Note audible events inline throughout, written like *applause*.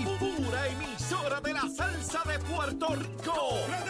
y pura emisora de la salsa de Puerto Rico.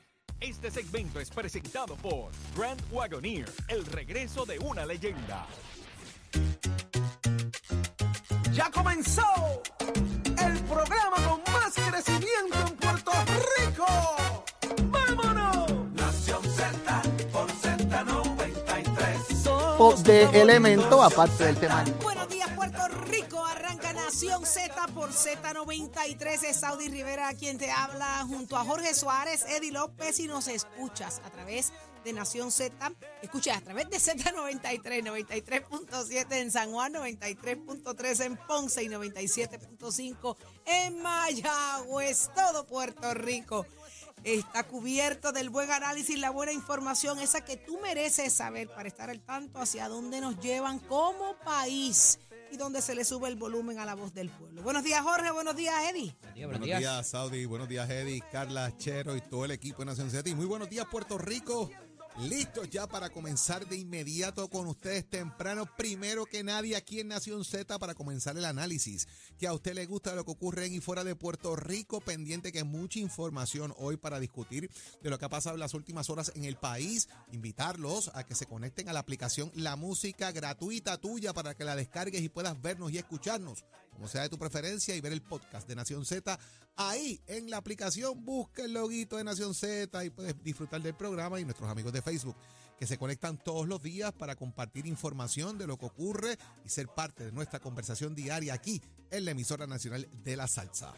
Este segmento es presentado por Grand Wagoneer, el regreso de una leyenda. Ya comenzó el programa con más crecimiento en Puerto Rico. ¡Vámonos! Nación Z por Z93. tipo de elemento aparte del tema. Nación Z por Z93. Es Saudi Rivera quien te habla junto a Jorge Suárez, Eddie López y nos escuchas a través de Nación Z. Escucha a través de Z93, 93.7 en San Juan, 93.3 en Ponce y 97.5 en Mayagüez. Todo Puerto Rico está cubierto del buen análisis, la buena información, esa que tú mereces saber para estar al tanto hacia dónde nos llevan como país y dónde se le sube el volumen a la voz del pueblo. Buenos días, Jorge. Buenos días, Eddie. Buenos días, Saudi. Buenos días, Eddie, Carla, Chero y todo el equipo de Nación Z. Y muy buenos días, Puerto Rico. Listos ya para comenzar de inmediato con ustedes temprano, primero que nadie aquí en Nación Z para comenzar el análisis. Que a usted le gusta lo que ocurre en y fuera de Puerto Rico, pendiente que mucha información hoy para discutir de lo que ha pasado en las últimas horas en el país. Invitarlos a que se conecten a la aplicación La Música gratuita tuya para que la descargues y puedas vernos y escucharnos como sea de tu preferencia, y ver el podcast de Nación Z. Ahí en la aplicación, busca el loguito de Nación Z y puedes disfrutar del programa y nuestros amigos de Facebook que se conectan todos los días para compartir información de lo que ocurre y ser parte de nuestra conversación diaria aquí en la emisora nacional de la salsa.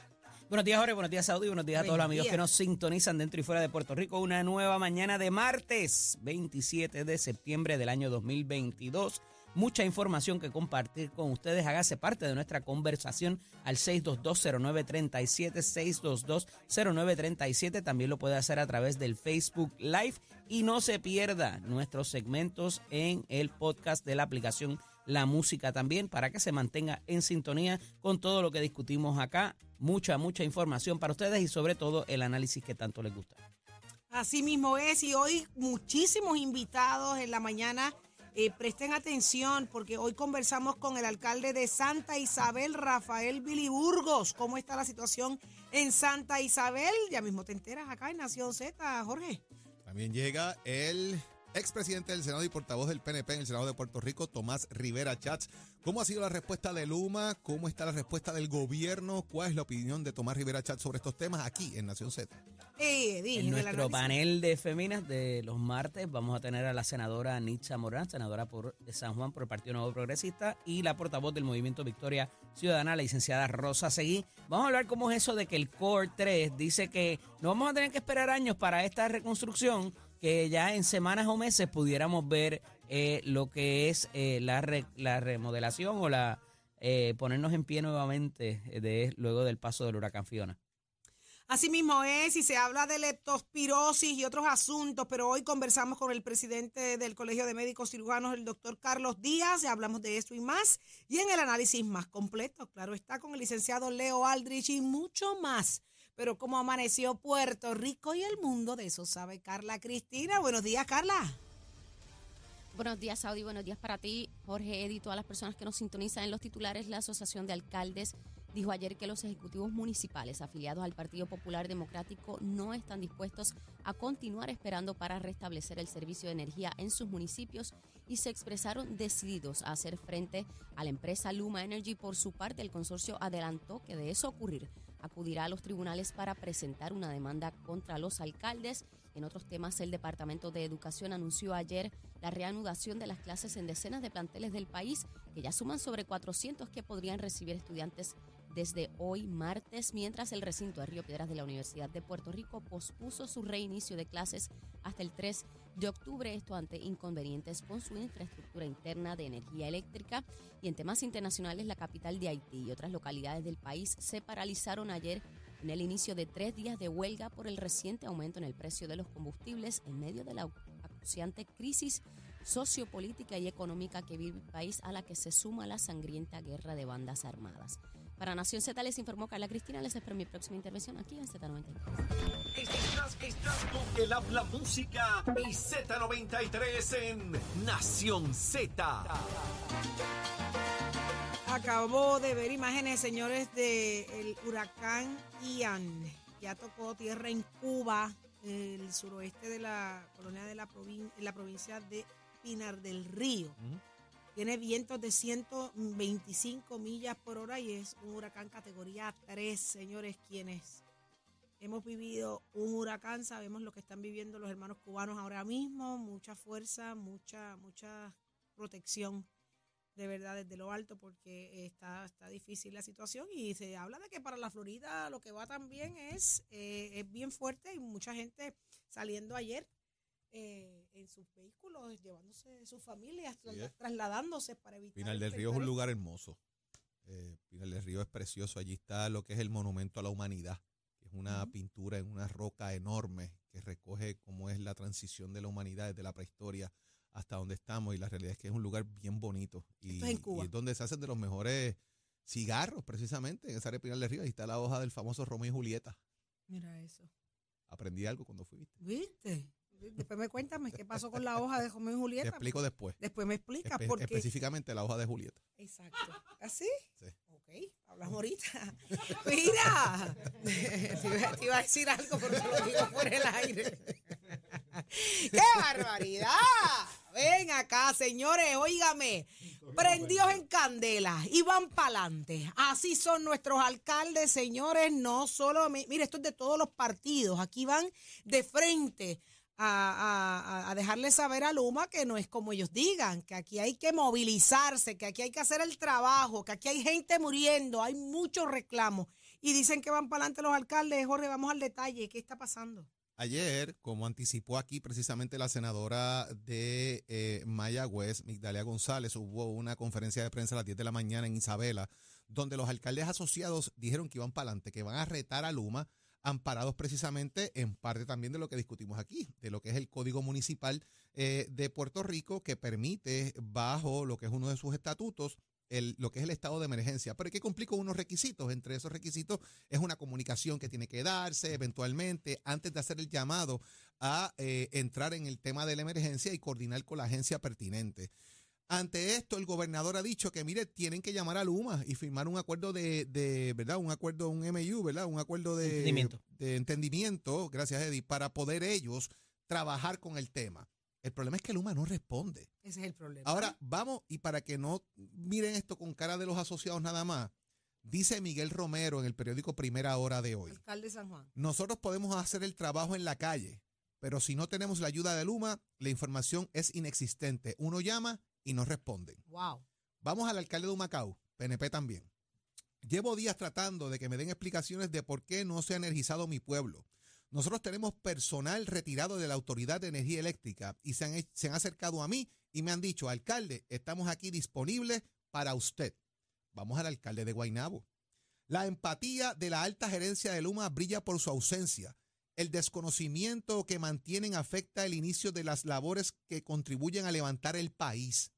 Buenos días, Jorge. Buenos días, Saudi. Buenos días a todos los amigos que nos sintonizan dentro y fuera de Puerto Rico. Una nueva mañana de martes, 27 de septiembre del año 2022. Mucha información que compartir con ustedes. Hágase parte de nuestra conversación al 6220937, 6220937. También lo puede hacer a través del Facebook Live. Y no se pierda nuestros segmentos en el podcast de la aplicación La Música también para que se mantenga en sintonía con todo lo que discutimos acá. Mucha, mucha información para ustedes y sobre todo el análisis que tanto les gusta. Así mismo es, y hoy muchísimos invitados en la mañana. Eh, presten atención porque hoy conversamos con el alcalde de Santa Isabel, Rafael Billy Burgos. ¿Cómo está la situación en Santa Isabel? Ya mismo te enteras acá en Nación Z, Jorge. También llega el expresidente del Senado y portavoz del PNP en el Senado de Puerto Rico, Tomás Rivera Chats. ¿Cómo ha sido la respuesta de Luma? ¿Cómo está la respuesta del gobierno? ¿Cuál es la opinión de Tomás Rivera Chats sobre estos temas aquí en Nación Z? Eh, dije, En nuestro panel de féminas de los martes vamos a tener a la senadora Nitza Morán, senadora por, de San Juan por el Partido Nuevo Progresista, y la portavoz del Movimiento Victoria Ciudadana, la licenciada Rosa Seguí. Vamos a hablar cómo es eso de que el Core 3 dice que no vamos a tener que esperar años para esta reconstrucción, que ya en semanas o meses pudiéramos ver eh, lo que es eh, la, la remodelación o la eh, ponernos en pie nuevamente de, luego del paso del huracán Fiona. Así mismo es, y se habla de leptospirosis y otros asuntos, pero hoy conversamos con el presidente del Colegio de Médicos Cirujanos, el doctor Carlos Díaz, y hablamos de esto y más, y en el análisis más completo, claro está, con el licenciado Leo Aldrich y mucho más. Pero cómo amaneció Puerto Rico y el mundo, de eso sabe Carla Cristina. Buenos días, Carla. Buenos días, Saudi. Buenos días para ti, Jorge, Eddy, todas las personas que nos sintonizan en los titulares. La Asociación de Alcaldes dijo ayer que los ejecutivos municipales afiliados al Partido Popular Democrático no están dispuestos a continuar esperando para restablecer el servicio de energía en sus municipios y se expresaron decididos a hacer frente a la empresa Luma Energy. Por su parte, el consorcio adelantó que de eso ocurrir acudirá a los tribunales para presentar una demanda contra los alcaldes. En otros temas, el Departamento de Educación anunció ayer la reanudación de las clases en decenas de planteles del país, que ya suman sobre 400 que podrían recibir estudiantes desde hoy martes, mientras el recinto de Río Piedras de la Universidad de Puerto Rico pospuso su reinicio de clases hasta el 3 de octubre, esto ante inconvenientes con su infraestructura interna de energía eléctrica. Y en temas internacionales, la capital de Haití y otras localidades del país se paralizaron ayer en el inicio de tres días de huelga por el reciente aumento en el precio de los combustibles en medio de la acuciante crisis sociopolítica y económica que vive el país a la que se suma la sangrienta guerra de bandas armadas. Para Nación Z les informó Carla Cristina. Les espero mi próxima intervención aquí en Z93. Estás, estás con el habla música y Z93 en Nación Z. Acabo de ver imágenes, señores, del huracán Ian. Ya tocó tierra en Cuba, el suroeste de la colonia de la, provin- en la provincia de Pinar del Río. Tiene vientos de 125 millas por hora y es un huracán categoría 3, señores, quienes hemos vivido un huracán, sabemos lo que están viviendo los hermanos cubanos ahora mismo, mucha fuerza, mucha, mucha protección de verdad desde lo alto porque está, está difícil la situación. Y se habla de que para la Florida lo que va también es, eh, es bien fuerte. Y mucha gente saliendo ayer eh, en sus vehículos, llevándose sus familias, Sí, trasladándose para evitar... Pinal del Río es un lugar hermoso. Eh, Pinal del Río es precioso. Allí está lo que es el monumento a la humanidad, que es una pintura en una roca enorme que recoge cómo es la transición de la humanidad desde la prehistoria hasta donde estamos. Y la realidad es que es un lugar bien bonito. Y, Esto es en Cuba. y es donde se hacen de los mejores cigarros, precisamente, en esa área de Pinal del Río. Ahí está la hoja del famoso Romeo y Julieta. Mira eso. Aprendí algo cuando fui. ¿viste? ¿Viste? Después me cuéntame qué pasó con la hoja de Romeo y Te Julieta. explico después. Después me explicas Espe- porque... Específicamente la hoja de Julieta. Exacto. ¿Así? Sí. Ok, hablamos ahorita. *laughs* Mira, te iba, te iba a decir algo, pero te lo digo por el aire. ¡Qué barbaridad! Ven acá, señores, óigame. Prendidos en candela y van pa'lante. Así son nuestros alcaldes, señores. No solo, mi- mire, esto es de todos los partidos. Aquí van de frente a, a- dejarle saber a Luma que no es como ellos digan, que aquí hay que movilizarse, que aquí hay que hacer el trabajo, que aquí hay gente muriendo, hay muchos reclamos. Y dicen que van para adelante los alcaldes. Jorge, vamos al detalle. ¿Qué está pasando? Ayer, como anticipó aquí precisamente la senadora de eh, Mayagüez, Migdalia González, hubo una conferencia de prensa a las 10 de la mañana en Isabela, donde los alcaldes asociados dijeron que iban para adelante, que van a retar a Luma, amparados precisamente en parte también de lo que discutimos aquí, de lo que es el Código Municipal eh, de Puerto Rico, que permite, bajo lo que es uno de sus estatutos, el- lo que es el estado de emergencia, pero hay que cumplir con unos requisitos. Entre esos requisitos es una comunicación que tiene que darse eventualmente antes de hacer el llamado a eh, entrar en el tema de la emergencia y coordinar con la agencia pertinente. Ante esto, el gobernador ha dicho que, mire, tienen que llamar a Luma y firmar un acuerdo de, de, ¿verdad? Un acuerdo, un MU, ¿verdad? Un acuerdo de Entendimiento. de entendimiento, gracias Eddie, para poder ellos trabajar con el tema. El problema es que Luma no responde. Ese es el problema. Ahora, vamos, y para que no miren esto con cara de los asociados nada más, dice Miguel Romero en el periódico Primera Hora de hoy. alcalde de San Juan. Nosotros podemos hacer el trabajo en la calle, pero si no tenemos la ayuda de Luma, la información es inexistente. Uno llama y no responden. Wow. Vamos al alcalde de Humacao, PNP también. Llevo días tratando de que me den explicaciones de por qué no se ha energizado mi pueblo. Nosotros tenemos personal retirado de la Autoridad de Energía Eléctrica y se han, he- se han acercado a mí y me han dicho, alcalde, estamos aquí disponibles para usted. Vamos al alcalde de Guaynabo. La empatía de la alta gerencia de Luma brilla por su ausencia. El desconocimiento que mantienen afecta el inicio de las labores que contribuyen a levantar el país.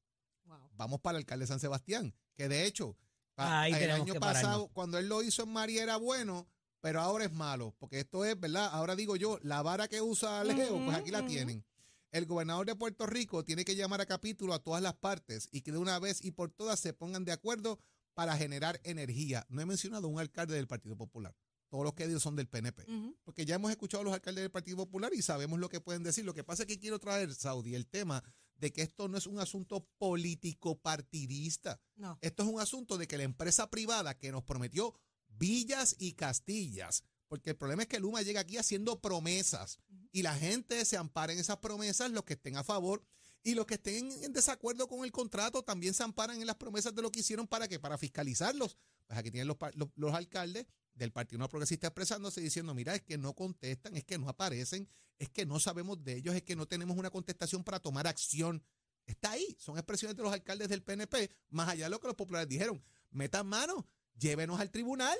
Vamos para el alcalde de San Sebastián, que de hecho, Ahí el año pasado, pararnos. cuando él lo hizo en María era bueno, pero ahora es malo, porque esto es, ¿verdad? Ahora digo yo, la vara que usa Leo, pues aquí la tienen. El gobernador de Puerto Rico tiene que llamar a capítulo a todas las partes y que de una vez y por todas se pongan de acuerdo para generar energía. No he mencionado un alcalde del Partido Popular. Todos los que he dicho son del PNP porque ya hemos escuchado a los alcaldes del Partido Popular y sabemos lo que pueden decir. Lo que pasa es que quiero traer, Saudi, el tema de que esto no es un asunto político partidista. No. Esto es un asunto de que la empresa privada que nos prometió villas y castillas, porque el problema es que Luma llega aquí haciendo promesas y la gente se ampara en esas promesas, los que estén a favor y los que estén en desacuerdo con el contrato también se amparan en las promesas de lo que hicieron para que para fiscalizarlos. Pues aquí tienen los, los- los alcaldes del Partido No Progresista expresándose diciendo, mira, es que no contestan, es que no aparecen, es que no sabemos de ellos, es que no tenemos una contestación para tomar acción. Está ahí, son expresiones de los alcaldes del PNP, más allá de lo que los populares dijeron. Metan mano, llévenos al tribunal.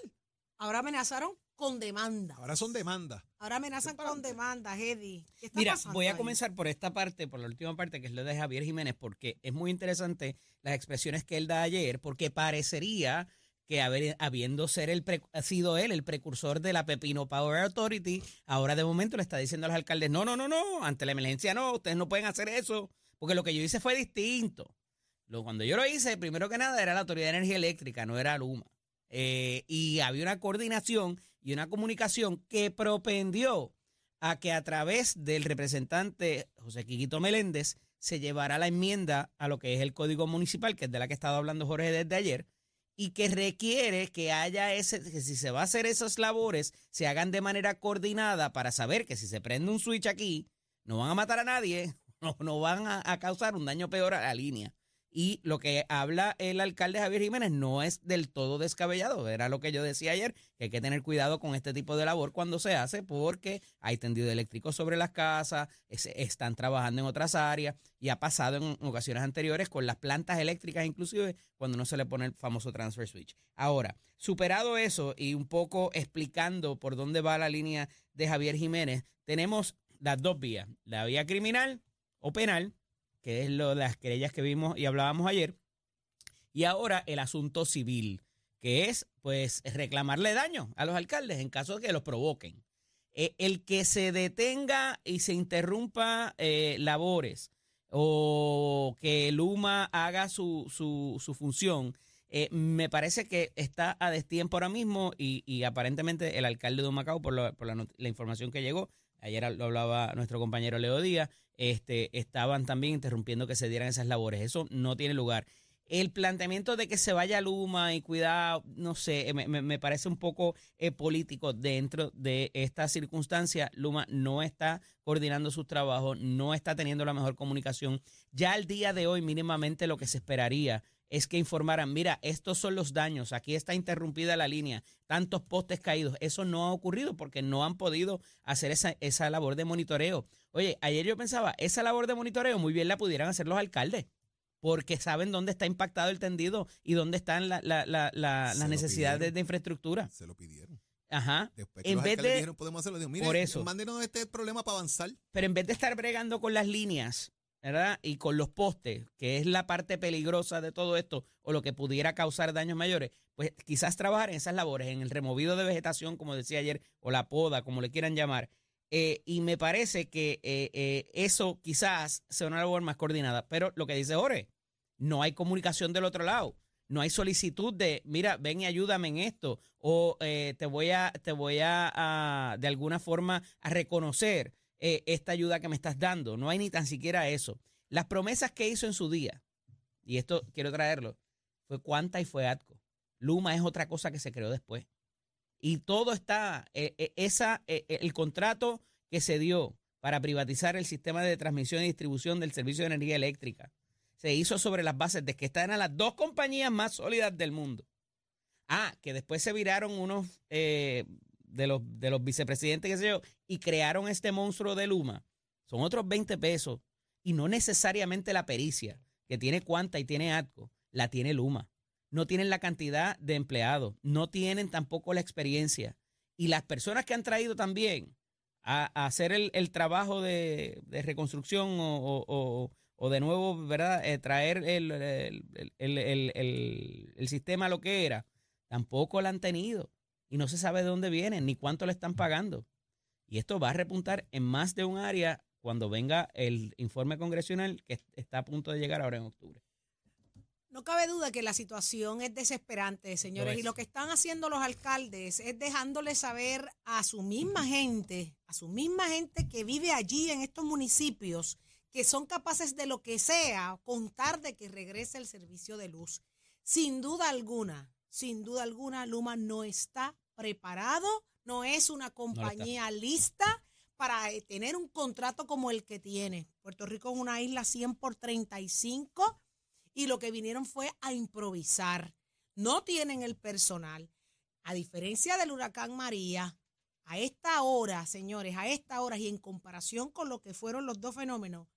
Ahora amenazaron con demanda. Ahora son demandas. Ahora amenazan con demanda, Eddie. ¿Qué está Mira, pasando voy a ahí? comenzar por esta parte, por la última parte, que es lo de Javier Jiménez, porque es muy interesante las expresiones que él da ayer, porque parecería que habiendo ser el pre- ha sido él el precursor de la Pepino Power Authority, ahora de momento le está diciendo a los alcaldes, no, no, no, no, ante la emergencia no, ustedes no pueden hacer eso, porque lo que yo hice fue distinto. Cuando yo lo hice, primero que nada, era la Autoridad de Energía Eléctrica, no era Luma. Eh, y había una coordinación y una comunicación que propendió a que a través del representante José Quiquito Meléndez se llevara la enmienda a lo que es el Código Municipal, que es de la que estaba hablando Jorge desde ayer, y que requiere que haya ese, que si se va a hacer esas labores, se hagan de manera coordinada para saber que si se prende un switch aquí, no van a matar a nadie, *laughs* no, no van a, a causar un daño peor a la línea. Y lo que habla el alcalde Javier Jiménez no es del todo descabellado. Era lo que yo decía ayer, que hay que tener cuidado con este tipo de labor cuando se hace porque hay tendido eléctrico sobre las casas, es- están trabajando en otras áreas y ha pasado en ocasiones anteriores con las plantas eléctricas inclusive cuando no se le pone el famoso transfer switch. Ahora, superado eso y un poco explicando por dónde va la línea de Javier Jiménez, tenemos las dos vías, la vía criminal o penal, que es lo de las querellas que vimos y hablábamos ayer, y ahora el asunto civil, que es pues reclamarle daño a los alcaldes en caso de que los provoquen. Eh, el que se detenga y se interrumpa eh, labores o que Luma haga su, su, su función, eh, me parece que está a destiempo ahora mismo y, aparentemente el alcalde de Humacao, por, lo- por la, la información que llegó, ayer lo hablaba nuestro compañero Leo Díaz, este, estaban también interrumpiendo que se dieran esas labores. Eso no tiene lugar. El planteamiento de que se vaya Luma y cuidado, no sé, me, parece un poco eh, político dentro de esta circunstancia. Luma no está coordinando sus trabajos, no está teniendo la mejor comunicación. Ya al día de hoy, mínimamente lo que se esperaría es que informaran, mira, estos son los daños, aquí está interrumpida la línea, tantos postes caídos. Eso no ha ocurrido porque no han podido hacer esa, esa labor de monitoreo. Oye, ayer yo pensaba, esa labor de monitoreo muy bien la pudieran hacer los alcaldes porque saben dónde está impactado el tendido y dónde están la- la- la- la- Se las necesidades de, pidieron. de infraestructura. Se lo pidieron. Ajá. Después que En los vez de- dijeron, podemos hacerlo. Digo, mire, Por eso. mándenos este problema para avanzar. Pero en vez de estar bregando con las líneas, Y con los postes, que es la parte peligrosa de todo esto, o lo que pudiera causar daños mayores, pues quizás trabajar en esas labores, en el removido de vegetación, como decía ayer, o la poda, como le quieran llamar. Eh, y me parece que eh, eh, eso quizás sea una labor más coordinada. Pero lo que dice Jorge, no hay comunicación del otro lado. No hay solicitud de, mira, ven y ayúdame en esto. O te voy a, te voy a, de alguna forma, a reconocer eh, esta ayuda que me estás dando. No hay ni tan siquiera eso. Las promesas que hizo en su día, y esto quiero traerlo, fue Cuanta y fue Atco. Luma es otra cosa que se creó después. Y todo está, eh, eh, esa, el contrato que se dio para privatizar el sistema de transmisión y distribución del servicio de energía eléctrica se hizo sobre las bases de que estas eran las dos compañías más sólidas del mundo. Ah, que después se viraron unos de, los, de los vicepresidentes, qué sé yo, y crearon este monstruo de Luma. Son otros 20 pesos. Y no necesariamente la pericia, que tiene Cuanta y tiene Atco, la tiene Luma. No tienen la cantidad de empleados, no tienen tampoco la experiencia. Y las personas que han traído también a, hacer el, trabajo de, reconstrucción o, de nuevo, ¿verdad? Eh, traer el- el- el sistema a lo que era, tampoco la han tenido. Y no se sabe de dónde vienen ni cuánto le están pagando. Y esto va a repuntar en más de un área cuando venga el informe congresional que está a punto de llegar ahora en octubre. No cabe duda que la situación es desesperante, señores, es. y lo que están haciendo los alcaldes es dejándole saber a su misma gente, a su misma gente que vive allí en estos municipios, que son capaces de lo que sea, contar de que regrese el servicio de luz. Sin duda alguna, sin duda alguna, Luma no está preparado, no es una compañía lista para eh, tener un contrato como el que tiene. Puerto Rico es una isla 100 por 35 y lo que vinieron fue a improvisar. No tienen el personal. A diferencia del huracán María, a esta hora, señores, a esta hora y en comparación con lo que fueron los dos fenómenos,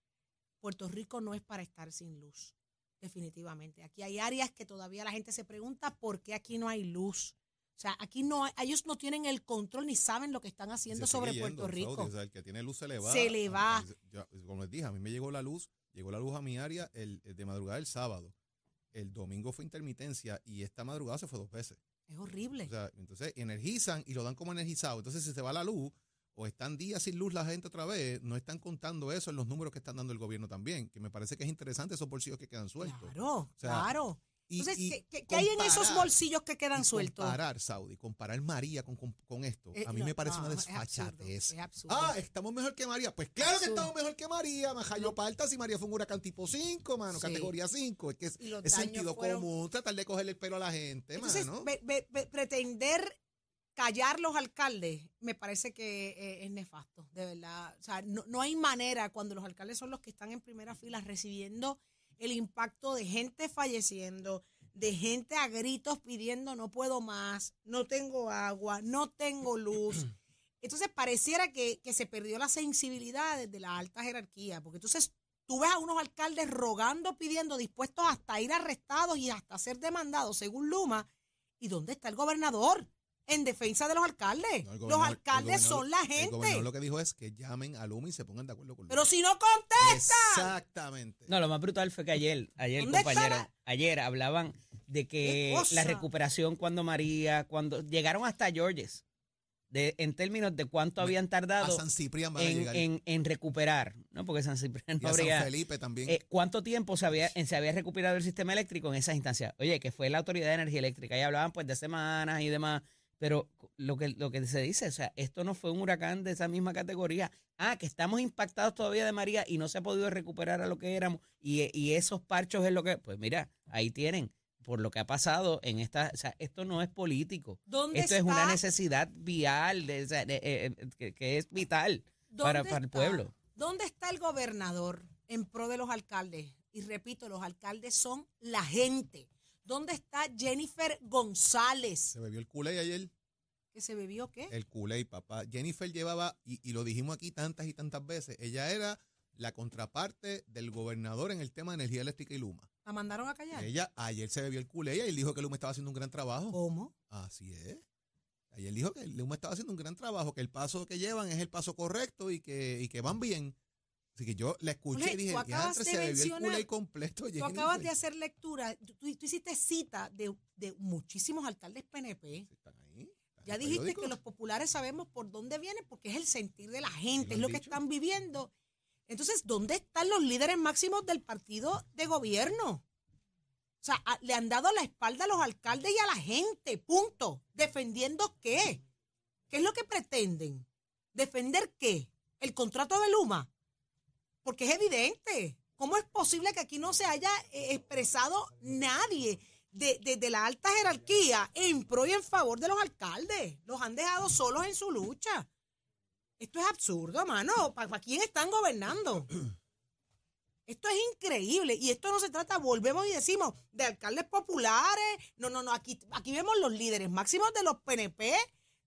Puerto Rico no es para estar sin luz, definitivamente. Aquí hay áreas que todavía la gente se pregunta por qué aquí no hay luz. O sea, aquí no hay- ellos no tienen el control ni saben lo que están haciendo sobre Puerto Rico. Saudi, o sea, el que tiene luz se le va. Se le va. yo- como les dije, a mí me llegó la luz, llegó la luz a mi área el, el de madrugada el sábado. El domingo fue intermitencia y esta madrugada se fue dos veces. Es horrible. O sea, entonces energizan y lo dan como energizado. Entonces, si se va la luz o están días sin luz la gente otra vez, no están contando eso en los números que están dando el gobierno también, que me parece que es interesante esos bolsillos que quedan sueltos. claro, sea, claro. Y- Entonces, y ¿qué, hay en esos bolsillos que quedan sueltos? Comparar, Saudi, comparar María con, con, con esto, Eh, a mí no, me parece no, una es absurdo, desfachatez. es absurdo. Ah, estamos mejor que María. Pues claro que estamos mejor que María. Majayo Palta, si María fue un huracán tipo 5, mano, Sí. categoría 5. Es que es, es sentido fueron- común tratar de cogerle el pelo a la gente, Entonces, mano. pretender callar los alcaldes me parece que eh, es nefasto, de verdad. O sea, no, no hay manera cuando los alcaldes son los que están en primera fila recibiendo el impacto de gente falleciendo, de gente a gritos pidiendo no puedo más, no tengo agua, no tengo luz. *clears throat* Entonces pareciera que, que se perdió la sensibilidad desde la alta jerarquía, porque entonces tú ves a unos alcaldes rogando, pidiendo, dispuestos hasta ir arrestados y hasta ser demandados, según Luma. ¿Y dónde está el gobernador? En defensa de los alcaldes. No, el los alcaldes el son la El gobernador gente. lo que dijo es que llamen a Luma y se pongan de acuerdo con Luma. Pero si no contesta. Exactamente. No, lo más brutal fue que ayer, ayer, ¿Dónde compañero, ayer hablaban de que la recuperación cuando María, cuando llegaron hasta Georges, de, en términos de cuánto habían a tardado San Ciprián a en, en, en recuperar, ¿no? Porque San Ciprián y no a San habría... Felipe también. eh, ¿Cuánto tiempo se había, se había recuperado el sistema eléctrico en esas instancias? Oye, que fue la Autoridad de Energía Eléctrica, y hablaban pues de semanas y demás, pero lo que, lo que se dice, o sea, esto no fue un huracán de esa misma categoría. Ah, que estamos impactados todavía de María y no se ha podido recuperar a lo que éramos, y, y esos parchos es lo que, pues mira, ahí tienen, por lo que ha pasado en esta, o sea, esto no es político. ¿Dónde Esto es una necesidad vial, de, o sea, de- eh, eh, que, que es vital para, ¿Dónde para el pueblo. ¿Dónde está el gobernador en pro de los alcaldes? Y repito, los alcaldes son la gente. ¿Dónde está Jennifer González? se bebió el culé ayer. ¿Que se bebió qué? El culé, papá. Jennifer llevaba, y, y lo dijimos aquí tantas y tantas veces, ella era la contraparte del gobernador en el tema de energía eléctrica y Luma. ¿La mandaron a callar? Ella ayer se bebió el culé y él dijo que Luma estaba haciendo un gran trabajo. ¿Cómo? Así es. Ayer dijo que Luma estaba haciendo un gran trabajo, que el paso que llevan es el paso correcto y que, y que van bien. Así que yo la escuché Jorge, y dije, tú acabas "Diantre, de se bebió el culé completo. Tú Jennifer". acabas de hacer lectura, tú, tú hiciste cita de, de muchísimos alcaldes PNP. Están Ya dijiste que los populares sabemos por dónde vienen porque es el sentir de la gente, es lo que están viviendo. Entonces, ¿dónde están los líderes máximos del partido de gobierno? O sea, a- le han dado la espalda a los alcaldes y a la gente, punto. ¿Defendiendo qué? ¿Qué es lo que pretenden? ¿Defender qué? ¿El contrato de Luma? Porque es evidente. ¿Cómo es posible que aquí no se haya eh, expresado nadie de, la alta jerarquía en pro y en favor de los alcaldes? Los han dejado solos en su lucha. Esto es absurdo, mano. ¿Para quién están gobernando? *clears throat* Esto es increíble. Y esto no se trata, volvemos y decimos, de alcaldes populares. No, no, no. Aquí, aquí vemos los líderes máximos de los PNP,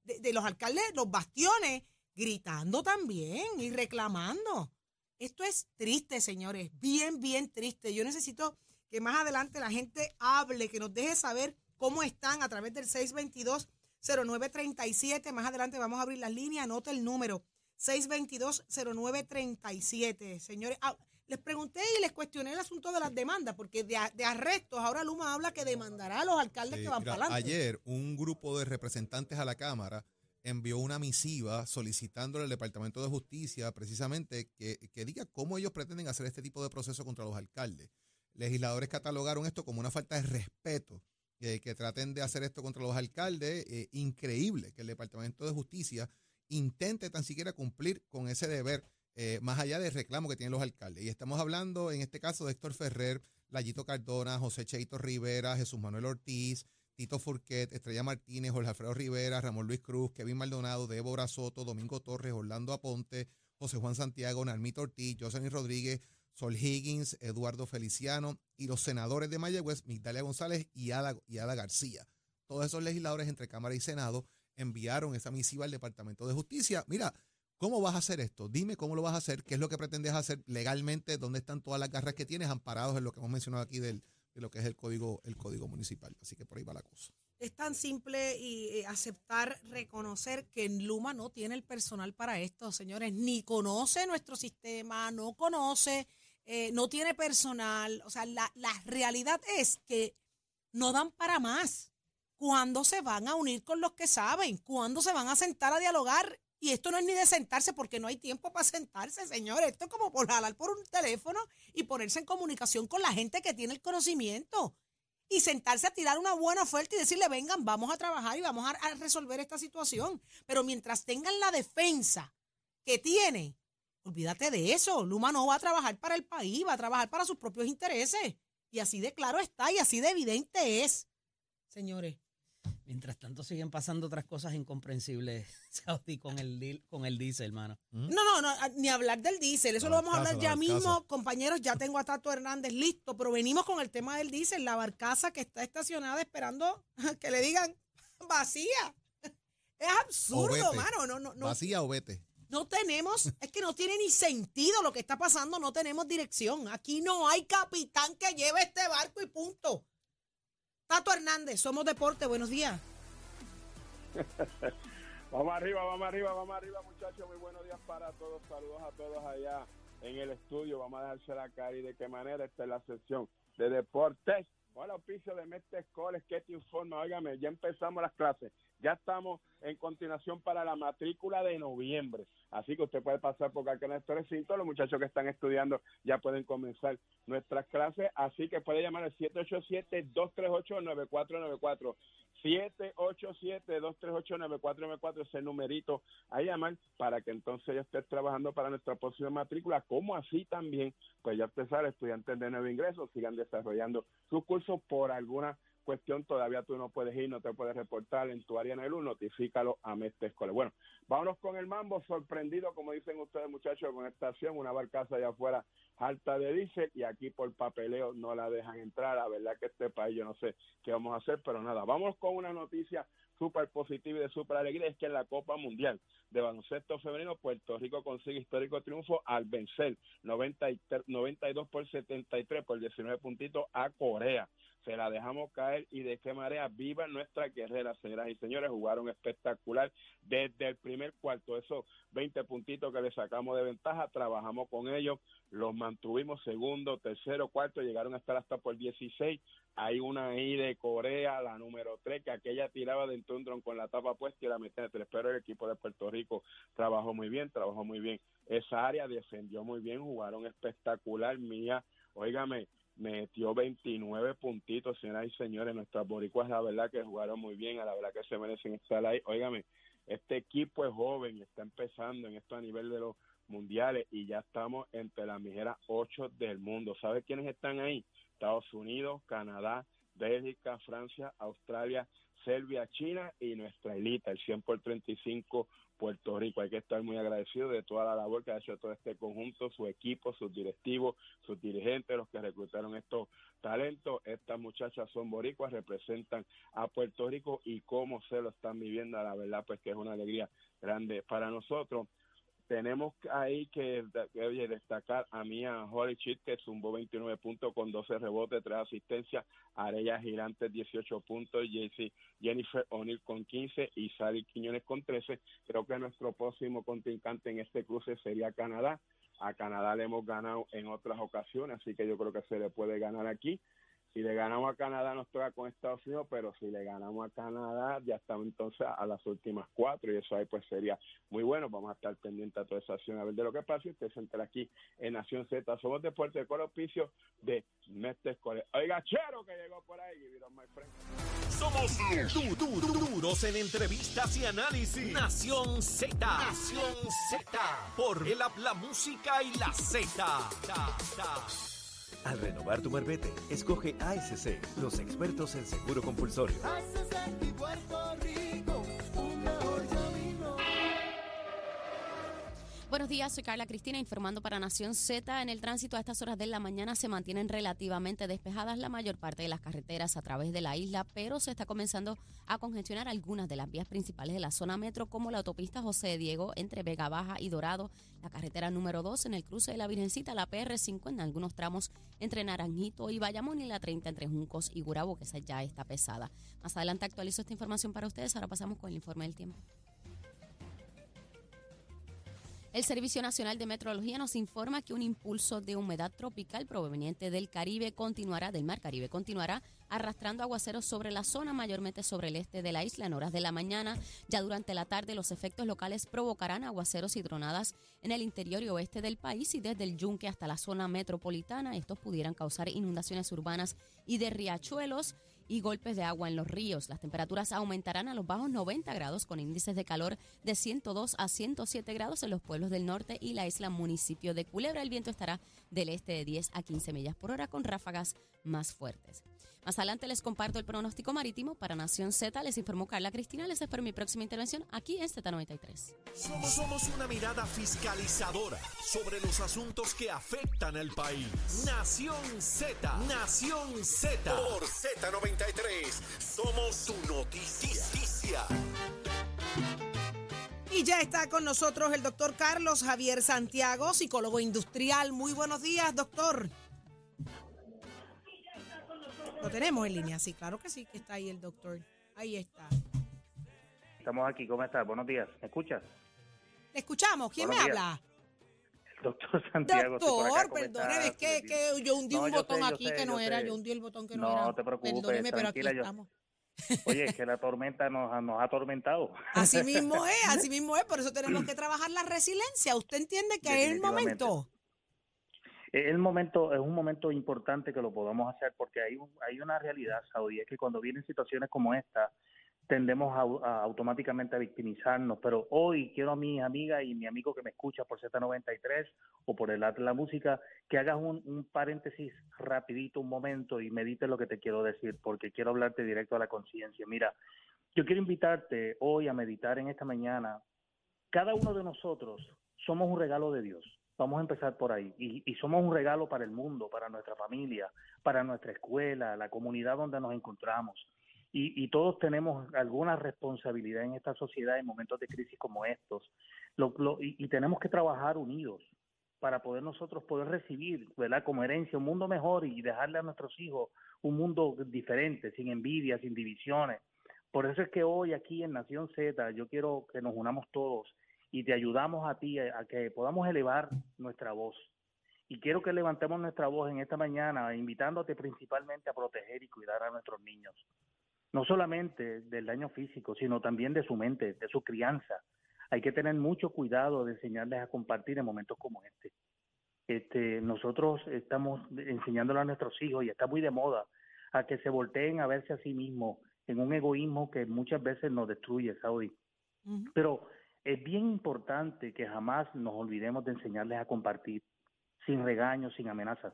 de los alcaldes, los bastiones, gritando también y reclamando. Esto es triste, señores. Bien, bien triste. Yo necesito que más adelante la gente hable, que nos deje saber cómo están a través del 622-0937. Más adelante vamos a abrir las líneas. Anota el número. 622-0937. Señores, ah, les pregunté y les cuestioné el asunto de las demandas, porque de, arrestos, ahora Luma habla que demandará a los alcaldes Sí, que van mira, para adelante. Ayer un grupo de representantes a la Cámara envió una misiva solicitándole al Departamento de Justicia precisamente que, que diga cómo ellos pretenden hacer este tipo de proceso contra los alcaldes. Legisladores catalogaron esto como una falta de respeto, eh, que traten de hacer esto contra los alcaldes. eh, increíble que el Departamento de Justicia intente tan siquiera cumplir con ese deber, eh, más allá del reclamo que tienen los alcaldes. Y estamos hablando en este caso de Héctor Ferrer, Layito Cardona, José Cheito Rivera, Jesús Manuel Ortiz, Tito Furquet, Estrella Martínez, Jorge Alfredo Rivera, Ramón Luis Cruz, Kevin Maldonado, Débora Soto, Domingo Torres, Orlando Aponte, José Juan Santiago, Narmito Ortiz, Jocelyn Rodríguez, Sol Higgins, Eduardo Feliciano y los senadores de Mayagüez, Migdalia González y Ada, y Ada García. todos esos legisladores entre Cámara y Senado enviaron esa misiva al Departamento de Justicia. Mira, ¿cómo vas a hacer esto? Dime cómo lo vas a hacer, qué es lo que pretendes hacer legalmente, dónde están todas las garras que tienes amparados en lo que hemos mencionado aquí del, de lo que es el código, el código municipal. Así que por ahí va la cosa. Es tan simple y eh, aceptar, reconocer que Luma no tiene el personal para esto, señores, ni conoce nuestro sistema, no conoce, eh, no tiene personal. O sea, la, la realidad es que no dan para más. ¿Cuándo se van a unir con los que saben? ¿Cuándo se van a sentar a dialogar? Y esto no es ni de sentarse porque no hay tiempo para sentarse, señores. Esto es como por jalar por un teléfono y ponerse en comunicación con la gente que tiene el conocimiento. Y sentarse a tirar una buena oferta y decirle, vengan, vamos a trabajar y vamos a, a resolver esta situación. Pero mientras tengan la defensa que tiene, olvídate de eso. Luma no va a trabajar para el país, va a trabajar para sus propios intereses. Y así de claro está y así de evidente es. Señores, Mientras tanto siguen pasando otras cosas incomprensibles, *laughs* Saudi, con el, con el diésel, hermano. ¿Mm? No, no, no, ni hablar del diésel. Eso La lo vamos a hablar ya mismo, barcaza. compañeros. Ya tengo a Tato Hernández listo, pero venimos con el tema del diésel. La barcaza que está estacionada esperando *laughs* que le digan *laughs* vacía. Es absurdo, vete. mano. No, no, no, ¿Vacía o vete? No tenemos, es que no tiene ni sentido lo que está pasando. No tenemos dirección. Aquí no hay capitán que lleve este barco y punto. Tato Hernández, somos deporte. Buenos días. *laughs* Vamos arriba, vamos arriba, vamos arriba, muchachos. Muy buenos días para todos. Saludos a todos allá en el estudio. Vamos a dejarse la cara y de qué manera esta es la sesión de deportes. Hola, oficio de Mestre Escoles, ¿qué te informa? Óigame, ya empezamos las clases. Ya estamos en continuación para la matrícula de noviembre. Así que usted puede pasar por acá en nuestro recinto. Los muchachos que están estudiando ya pueden comenzar nuestras clases. Así que puede llamar al 787-238-9494. 787-238-9494 ese numerito a llamar para que entonces ya estés trabajando para nuestra próxima matrícula, como así también, pues ya sabe, estudiantes de nuevo ingreso sigan desarrollando sus cursos por alguna cuestión, todavía tú no puedes ir, no te puedes reportar en tu área en el 1, notifícalo a Mestre. Bueno, vámonos con el mambo, sorprendido, como dicen ustedes muchachos, con esta acción, una barcaza allá afuera alta de diésel y aquí por papeleo no la dejan entrar, la verdad que este país yo no sé qué vamos a hacer, pero nada, vamos con una noticia súper positiva y de súper alegría, es que en la Copa Mundial de Baloncesto Femenino, Puerto Rico consigue histórico triunfo al vencer 90 y ter- 92 por 73 por 19 puntitos a Corea. Se la dejamos caer y de qué manera viva nuestra guerrera, señoras y señores, jugaron espectacular desde el primer cuarto, esos 20 puntitos que le sacamos de ventaja, trabajamos con ellos, los mantuvimos segundo, tercero, cuarto, llegaron a estar hasta por 16. Hay una ahí de Corea, la número 3, que aquella tiraba dentro de un dron con la tapa puesta y la metía tres, pero el equipo de Puerto Rico trabajó muy bien, trabajó muy bien. Esa área defendió muy bien, jugaron espectacular, mía, óigame, metió 29 puntitos, señoras y señores, nuestras boricuas la verdad que jugaron muy bien, a la verdad que se merecen estar ahí. Óigame, este equipo es joven, está empezando en esto a nivel de los mundiales y ya estamos entre las mijeras 8 del mundo. ¿Sabe quiénes están ahí? Estados Unidos, Canadá, Bélgica, Francia, Australia, Serbia, China y nuestra elita, el 100 por 35 Puerto Rico. Hay que estar muy agradecido de toda la labor que ha hecho todo este conjunto, su equipo, sus directivos, sus dirigentes, los que reclutaron estos talentos. Estas muchachas son boricuas, representan a Puerto Rico y cómo se lo están viviendo, la verdad, pues que es una alegría grande para nosotros tenemos ahí que, que, destacar a Mia Holichit, que zumbó 29 puntos con 12 rebotes, 3 asistencias, Arella Gigantes 18 puntos, Jennifer O'Neill con 15 y Sally Quiñones con 13. Creo que nuestro próximo contrincante en este cruce sería Canadá. A Canadá le hemos ganado en otras ocasiones, así que yo creo que se le puede ganar aquí. Si le ganamos a Canadá nos toca con Estados Unidos, pero si le ganamos a Canadá ya estamos entonces a las últimas cuatro y eso ahí pues sería muy bueno. Vamos a estar pendientes a toda esa acción a ver de lo que pasa. y Usted se entera aquí en Nación Z. Somos Deporte de Coro Auspicio de Mestre Escolar. Oiga, Chero que llegó por ahí. My friend. Somos du- du- du- duros en entrevistas y análisis. Nación Z. Nación Z. Por el app, la música y la Z. Al renovar tu marbete, escoge ASC, los expertos en seguro compulsorio. Buenos días, soy Carla Cristina informando para Nación Z. En el tránsito a estas horas de la mañana se mantienen relativamente despejadas la mayor parte de las carreteras a través de la isla, pero se está comenzando a congestionar algunas de las vías principales de la zona metro, como la autopista José Diego entre Vega Baja y Dorado, la carretera número 2 en el cruce de la Virgencita, la PR5 en algunos tramos entre Naranjito y Bayamón y la 30 entre Juncos y Gurabo, que esa ya está pesada. Más adelante actualizo esta información para ustedes. Ahora pasamos con el informe del tiempo. El Servicio Nacional de Meteorología nos informa que un impulso de humedad tropical proveniente del Caribe continuará, del Mar Caribe, continuará arrastrando aguaceros sobre la zona, mayormente sobre el este de la isla en horas de la mañana. Ya durante la tarde los efectos locales provocarán aguaceros y tronadas en el interior y oeste del país y desde el Yunque hasta la zona metropolitana. Estos pudieran causar inundaciones urbanas y de riachuelos y golpes de agua en los ríos. Las temperaturas aumentarán a los bajos 90 grados con índices de calor de 102 a 107 grados en los pueblos del norte y la isla municipio de Culebra. El viento estará del este de 10 a 15 millas por hora con ráfagas más fuertes. Más adelante les comparto el pronóstico marítimo para Nación Z. Les informó Carla Cristina. Les espero mi próxima intervención aquí en Z93. Somos, somos una mirada fiscalizadora sobre los asuntos que afectan al país. Nación Z, Nación Z. Por Z93, somos su noticia. Y ya está con nosotros el doctor Carlos Javier Santiago, psicólogo industrial. Muy buenos días, doctor. Lo tenemos en línea, sí, claro que sí, que está ahí el doctor. Ahí está. Estamos aquí, ¿cómo estás? Buenos días, ¿me escuchas? Le escuchamos, ¿quién Buenos me días. habla? El doctor *laughs* Santiago. Doctor, ¿cómo perdóneme, es que, que yo hundí No, un yo botón sé, aquí sé, que no era, sé. yo hundí el botón que no, No era. te preocupes, Perdóneme, pero aquí tranquila, yo- estamos. *laughs* Oye, es que la tormenta nos, ha- nos ha atormentado. *laughs* Así mismo es, así mismo es, por eso tenemos que trabajar la resiliencia. ¿Usted entiende que es el momento? El momento, es un momento importante que lo podamos hacer porque hay, un- hay una realidad, Saudi, es que cuando vienen situaciones como esta, tendemos a, automáticamente a victimizarnos, pero hoy quiero a mis amigas y mi amigo que me escucha por Z93 o por el la música, que hagas un, un paréntesis rapidito, un momento y medite lo que te quiero decir, porque quiero hablarte directo a la conciencia. Mira, yo quiero invitarte hoy a meditar en esta mañana. Cada uno de nosotros somos un regalo de Dios. Vamos a empezar por ahí. Y, y somos un regalo para el mundo, para nuestra familia, para nuestra escuela, la comunidad donde nos encontramos. Y, y todos tenemos alguna responsabilidad en esta sociedad en momentos de crisis como estos. Lo- lo- y, y tenemos que trabajar unidos para poder nosotros poder recibir, ¿verdad? Como herencia un mundo mejor y dejarle a nuestros hijos un mundo diferente, sin envidia, sin divisiones. Por eso es que hoy aquí en Nación Z yo quiero que nos unamos todos y te ayudamos a ti a, a que podamos elevar nuestra voz. Y quiero que levantemos nuestra voz en esta mañana, invitándote principalmente a proteger y cuidar a nuestros niños. No solamente del daño físico, sino también de su mente, de su crianza. Hay que tener mucho cuidado de enseñarles a compartir en momentos como este. Este, nosotros estamos enseñándole a nuestros hijos y está muy de moda a que se volteen a verse a sí mismos en un egoísmo que muchas veces nos destruye, Saudi. Pero es bien importante que jamás nos olvidemos de enseñarles a compartir, sin regaños, sin amenazas,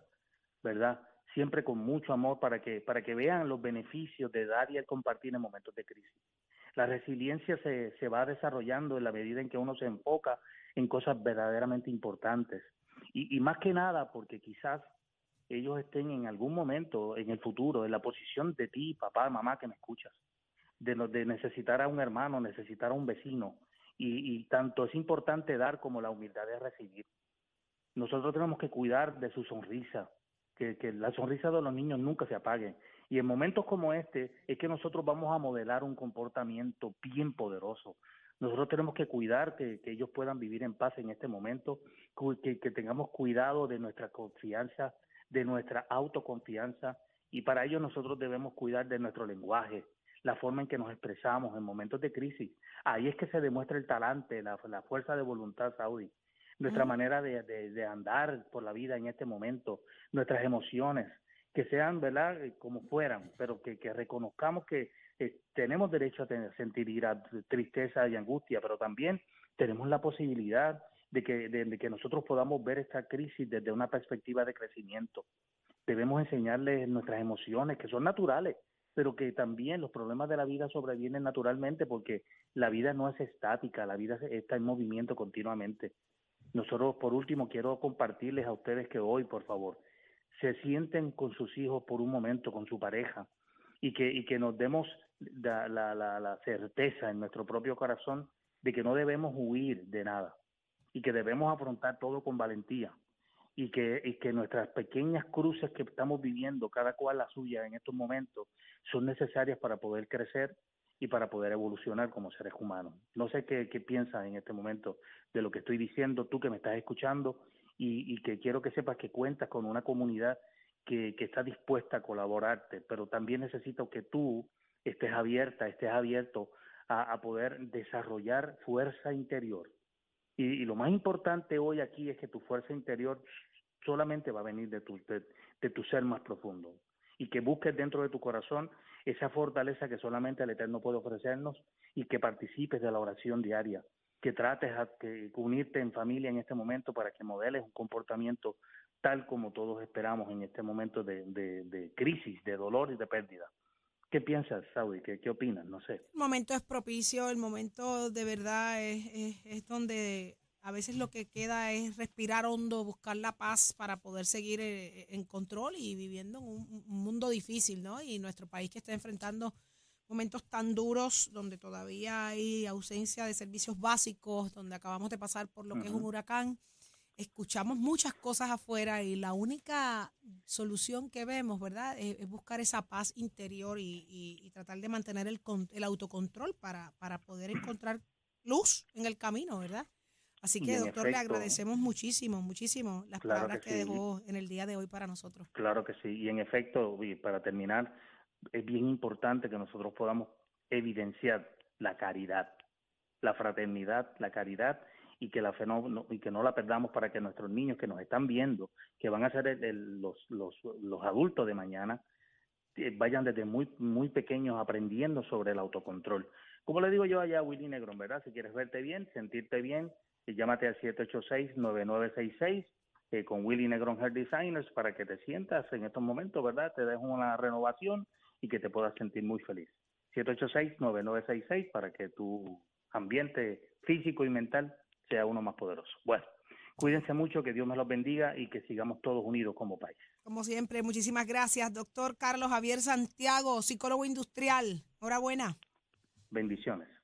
¿verdad? Siempre con mucho amor para que, para que vean los beneficios de dar y el compartir en momentos de crisis. La resiliencia se, se va desarrollando en la medida en que uno se enfoca en cosas verdaderamente importantes. Y, y más que nada porque quizás ellos estén en algún momento en el futuro en la posición de ti, papá, mamá, que me escuchas, de, de necesitar a un hermano, necesitar a un vecino. Y, tanto es importante dar como la humildad de recibir. Nosotros tenemos que cuidar de su sonrisa, que, la sonrisa de los niños nunca se apague. Y en momentos como este es que nosotros vamos a modelar un comportamiento bien poderoso. Nosotros tenemos que cuidar que, que ellos puedan vivir en paz en este momento, que, que tengamos cuidado de nuestra confianza, de nuestra autoconfianza, y para ello nosotros debemos cuidar de nuestro lenguaje, la forma en que nos expresamos en momentos de crisis. Ahí es que se demuestra el talante, la, la fuerza de voluntad, Saudi. Nuestra manera de, de- de andar por la vida en este momento, nuestras emociones, que sean, ¿verdad?, Eh, como fueran, pero que, que reconozcamos que eh, tenemos derecho a tener, sentir ira, tristeza y angustia, pero también tenemos la posibilidad de que, de, de que nosotros podamos ver esta crisis desde una perspectiva de crecimiento. Debemos enseñarles nuestras emociones, que son naturales, pero que también los problemas de la vida sobrevienen naturalmente porque la vida no es estática, la vida está en movimiento continuamente. Nosotros, por último, quiero compartirles a ustedes que hoy, por favor, se sienten con sus hijos por un momento, con su pareja, y que, y que nos demos la, la, la, la certeza en nuestro propio corazón de que no debemos huir de nada y que debemos afrontar todo con valentía y que, y que nuestras pequeñas cruces que estamos viviendo, cada cual la suya en estos momentos, son necesarias para poder crecer y para poder evolucionar como seres humanos. No sé qué, qué piensas en este momento de lo que estoy diciendo, tú que me estás escuchando, y, y que quiero que sepas que cuentas con una comunidad que, que está dispuesta a colaborarte, pero también necesito que tú estés abierta, estés abierto a, a poder desarrollar fuerza interior. Y, y, lo más importante hoy aquí es que tu fuerza interior solamente va a venir de tu, de, tu ser más profundo y que busques dentro de tu corazón esa fortaleza que solamente el Eterno puede ofrecernos y que participes de la oración diaria, que trates a que unirte en familia en este momento para que modeles un comportamiento tal como todos esperamos en este momento de, crisis, de dolor y de pérdida. ¿Qué piensas, Saudi? ¿Qué, ¿Qué opinas? No sé. El momento es propicio, el momento de verdad es, es donde a veces lo que queda es respirar hondo, buscar la paz para poder seguir eh, en control y viviendo en un, un, mundo difícil, ¿no? Y nuestro país que está enfrentando momentos tan duros donde todavía hay ausencia de servicios básicos, donde acabamos de pasar por lo uh -huh. que es un huracán. Escuchamos muchas cosas afuera y la única solución que vemos, ¿verdad?, es, es buscar esa paz interior y, y, y tratar de mantener el, el autocontrol para, para poder encontrar luz en el camino, ¿verdad? Así que, doctor, efecto, le agradecemos muchísimo, muchísimo las claro palabras que, que sí. dejó en el día de hoy para nosotros. Claro que sí. Y en efecto, para terminar, es bien importante que nosotros podamos evidenciar la caridad, la fraternidad, la caridad y que la fe no, no, y que no la perdamos para que nuestros niños que nos están viendo, que van a ser el, el, los, los, los adultos de mañana, eh, vayan desde muy muy pequeños aprendiendo sobre el autocontrol. Como le digo yo allá a Willy Negrón, ¿verdad? Si quieres verte bien, sentirte bien, llámate al 786-9966 eh, con Willy Negrón Hair Designers para que te sientas en estos momentos, ¿verdad? Te dejo una renovación y que te puedas sentir muy feliz. 786-9966 para que tu ambiente físico y mental sea uno más poderoso. Bueno, cuídense mucho, que Dios me los bendiga y que sigamos todos unidos como país. Como siempre, muchísimas gracias, doctor Carlos Javier Santiago, psicólogo industrial. Enhorabuena. Bendiciones.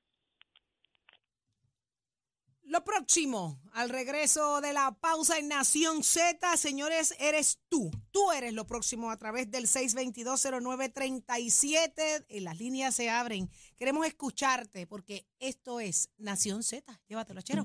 Lo próximo, al regreso de la pausa en Nación Z, señores, eres tú. Tú eres lo próximo a través del 6220937. Las líneas se abren. Queremos escucharte porque esto es Nación Z. Llévatelo, chero.